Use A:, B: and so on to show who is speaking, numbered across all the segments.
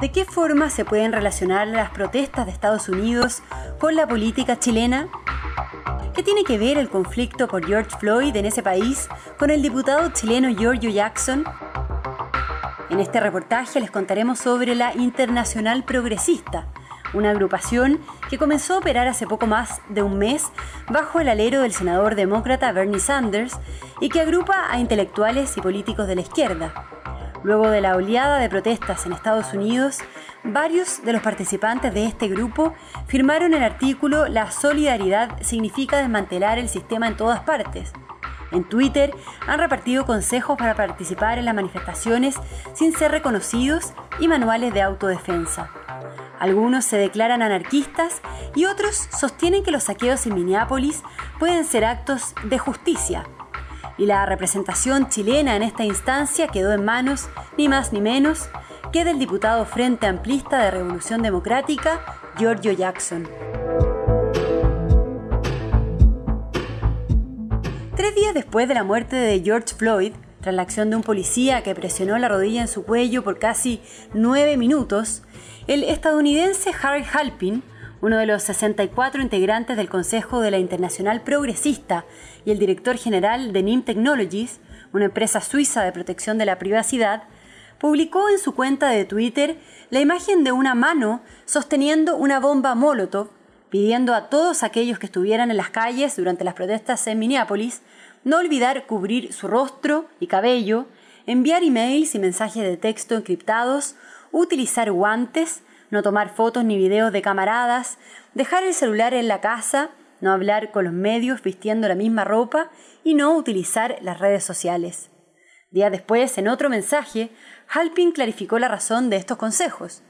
A: ¿De qué forma se pueden relacionar las protestas de Estados Unidos con la política chilena? ¿Qué tiene que ver el conflicto por George Floyd en ese país con el diputado chileno Giorgio Jackson? En este reportaje les contaremos sobre la Internacional Progresista, una agrupación que comenzó a operar hace poco más de un mes bajo el alero del senador demócrata Bernie Sanders y que agrupa a intelectuales y políticos de la izquierda. Luego de la oleada de protestas en Estados Unidos, varios de los participantes de este grupo firmaron el artículo La solidaridad significa desmantelar el sistema en todas partes. En Twitter han repartido consejos para participar en las manifestaciones sin ser reconocidos y manuales de autodefensa. Algunos se declaran anarquistas y otros sostienen que los saqueos en Minneapolis pueden ser actos de justicia. Y la representación chilena en esta instancia quedó en manos, ni más ni menos, que del diputado Frente Amplista de Revolución Democrática, Giorgio Jackson. Tres días después de la muerte de George Floyd, tras la acción de un policía que presionó la rodilla en su cuello por casi nueve minutos, el estadounidense Harry Halpin, uno de los 64 integrantes del Consejo de la Internacional Progresista y el director general de NIM Technologies, una empresa suiza de protección de la privacidad, publicó en su cuenta de Twitter la imagen de una mano sosteniendo una bomba Molotov, pidiendo a todos aquellos que estuvieran en las calles durante las protestas en Minneapolis no olvidar cubrir su rostro y cabello, enviar emails y mensajes de texto encriptados utilizar guantes, no tomar fotos ni videos de camaradas, dejar el celular en la casa, no hablar con los medios vistiendo la misma ropa y no utilizar las redes sociales. Días después, en otro mensaje, Halpin clarificó la razón de estos consejos.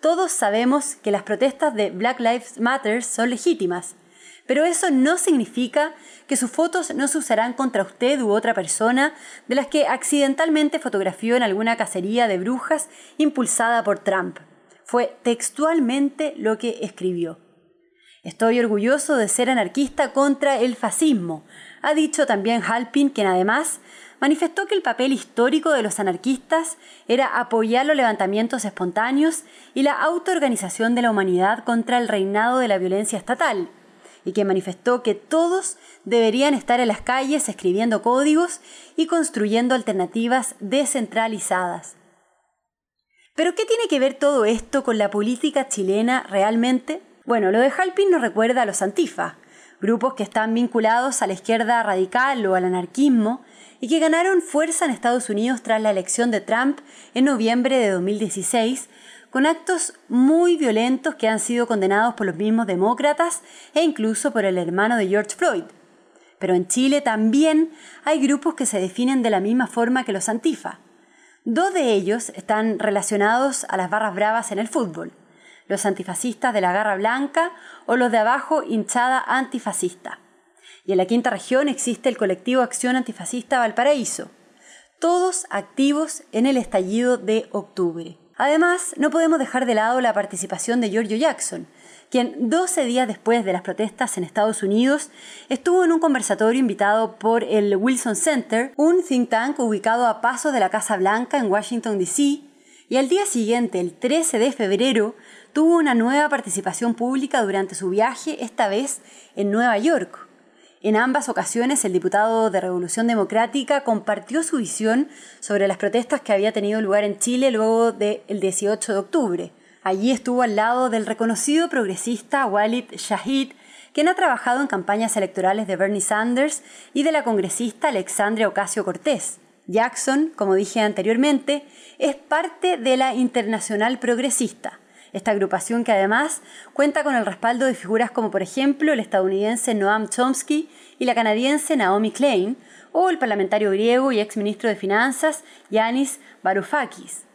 A: Todos sabemos que las protestas de Black Lives Matter son legítimas, pero eso no significa que sus fotos no se usarán contra usted u otra persona de las que accidentalmente fotografió en alguna cacería de brujas impulsada por Trump. Fue textualmente lo que escribió. Estoy orgulloso de ser anarquista contra el fascismo, ha dicho también Halpin, quien además manifestó que el papel histórico de los anarquistas era apoyar los levantamientos espontáneos y la autoorganización de la humanidad contra el reinado de la violencia estatal, y que manifestó que todos deberían estar en las calles escribiendo códigos y construyendo alternativas descentralizadas. ¿Pero qué tiene que ver todo esto con la política chilena realmente? Bueno, lo de Halpin nos recuerda a los Antifa, grupos que están vinculados a la izquierda radical o al anarquismo y que ganaron fuerza en Estados Unidos tras la elección de Trump en noviembre de 2016 con actos muy violentos que han sido condenados por los mismos demócratas e incluso por el hermano de George Floyd. Pero en Chile también hay grupos que se definen de la misma forma que los antifa. Dos de ellos están relacionados a las barras bravas en el fútbol, los antifascistas de la Garra Blanca o los de abajo hinchada antifascista. Y en la quinta región existe el colectivo Acción Antifascista Valparaíso, todos activos en el estallido de octubre. Además, no podemos dejar de lado la participación de Giorgio Jackson, quien 12 días después de las protestas en Estados Unidos estuvo en un conversatorio invitado por el Wilson Center, un think tank ubicado a pasos de la Casa Blanca en Washington, D.C., y al día siguiente, el 13 de febrero, tuvo una nueva participación pública durante su viaje, esta vez en Nueva York. En ambas ocasiones, el diputado de Revolución Democrática compartió su visión sobre las protestas que había tenido lugar en Chile luego del 18 de octubre. Allí estuvo al lado del reconocido progresista Walid Shahid, quien ha trabajado en campañas electorales de Bernie Sanders y de la congresista Alexandria Ocasio Cortés. Jackson, como dije anteriormente, es parte de la Internacional Progresista, esta agrupación que además cuenta con el respaldo de figuras como por ejemplo el estadounidense Noam Chomsky y la canadiense Naomi Klein, o el parlamentario griego y exministro de Finanzas Yanis Varoufakis.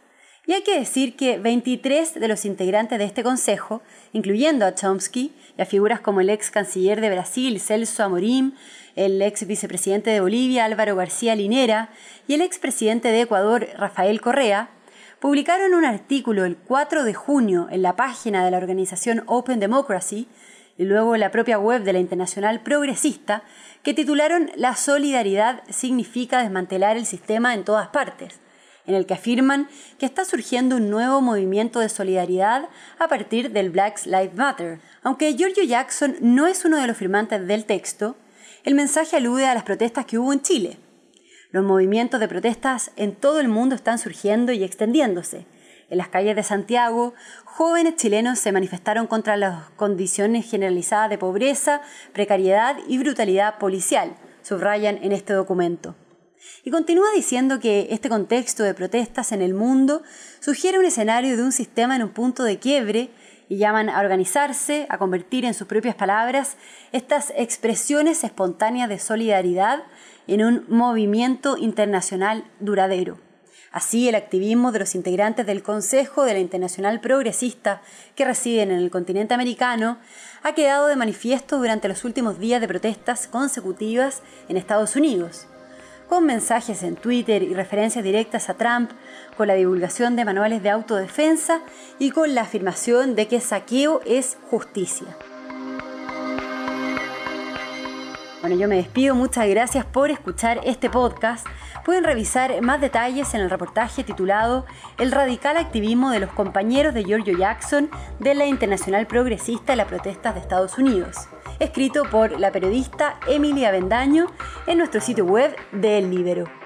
A: Y hay que decir que 23 de los integrantes de este consejo, incluyendo a Chomsky y a figuras como el ex canciller de Brasil Celso Amorim, el ex vicepresidente de Bolivia Álvaro García Linera y el ex presidente de Ecuador Rafael Correa, publicaron un artículo el 4 de junio en la página de la organización Open Democracy y luego en la propia web de la Internacional Progresista que titularon La solidaridad significa desmantelar el sistema en todas partes, en el que afirman que está surgiendo un nuevo movimiento de solidaridad a partir del Black Lives Matter. Aunque Giorgio Jackson no es uno de los firmantes del texto, el mensaje alude a las protestas que hubo en Chile. Los movimientos de protestas en todo el mundo están surgiendo y extendiéndose. En las calles de Santiago, jóvenes chilenos se manifestaron contra las condiciones generalizadas de pobreza, precariedad y brutalidad policial, subrayan en este documento. Y continúa diciendo que este contexto de protestas en el mundo sugiere un escenario de un sistema en un punto de quiebre y llaman a organizarse, a convertir en sus propias palabras estas expresiones espontáneas de solidaridad en un movimiento internacional duradero. Así, el activismo de los integrantes del Consejo de la Internacional Progresista que residen en el continente americano ha quedado de manifiesto durante los últimos días de protestas consecutivas en Estados Unidos con mensajes en Twitter y referencias directas a Trump, con la divulgación de manuales de autodefensa y con la afirmación de que saqueo es justicia. Bueno, yo me despido, muchas gracias por escuchar este podcast. Pueden revisar más detalles en el reportaje titulado El radical activismo de los compañeros de Giorgio Jackson de la Internacional Progresista en las protestas de Estados Unidos escrito por la periodista Emilia Bendaño en nuestro sitio web de El Libero.